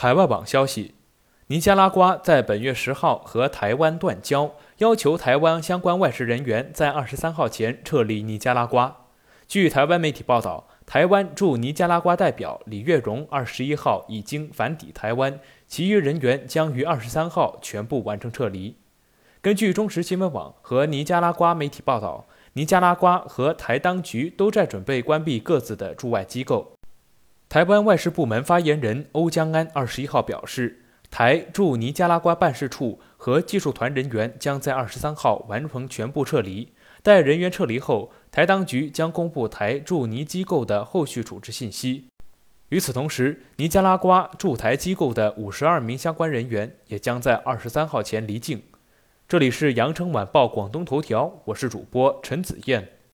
海外网消息：尼加拉瓜在本月十号和台湾断交，要求台湾相关外事人员在二十三号前撤离尼加拉瓜。据台湾媒体报道，台湾驻尼加拉瓜代表李月荣二十一号已经返抵台湾，其余人员将于二十三号全部完成撤离。根据中时新闻网和尼加拉瓜媒体报道，尼加拉瓜和台当局都在准备关闭各自的驻外机构。台湾外事部门发言人欧江安二十一号表示，台驻尼加拉瓜办事处和技术团人员将在二十三号完成全部撤离。待人员撤离后，台当局将公布台驻尼机构的后续处置信息。与此同时，尼加拉瓜驻台机构的五十二名相关人员也将在二十三号前离境。这里是羊城晚报广东头条，我是主播陈子燕。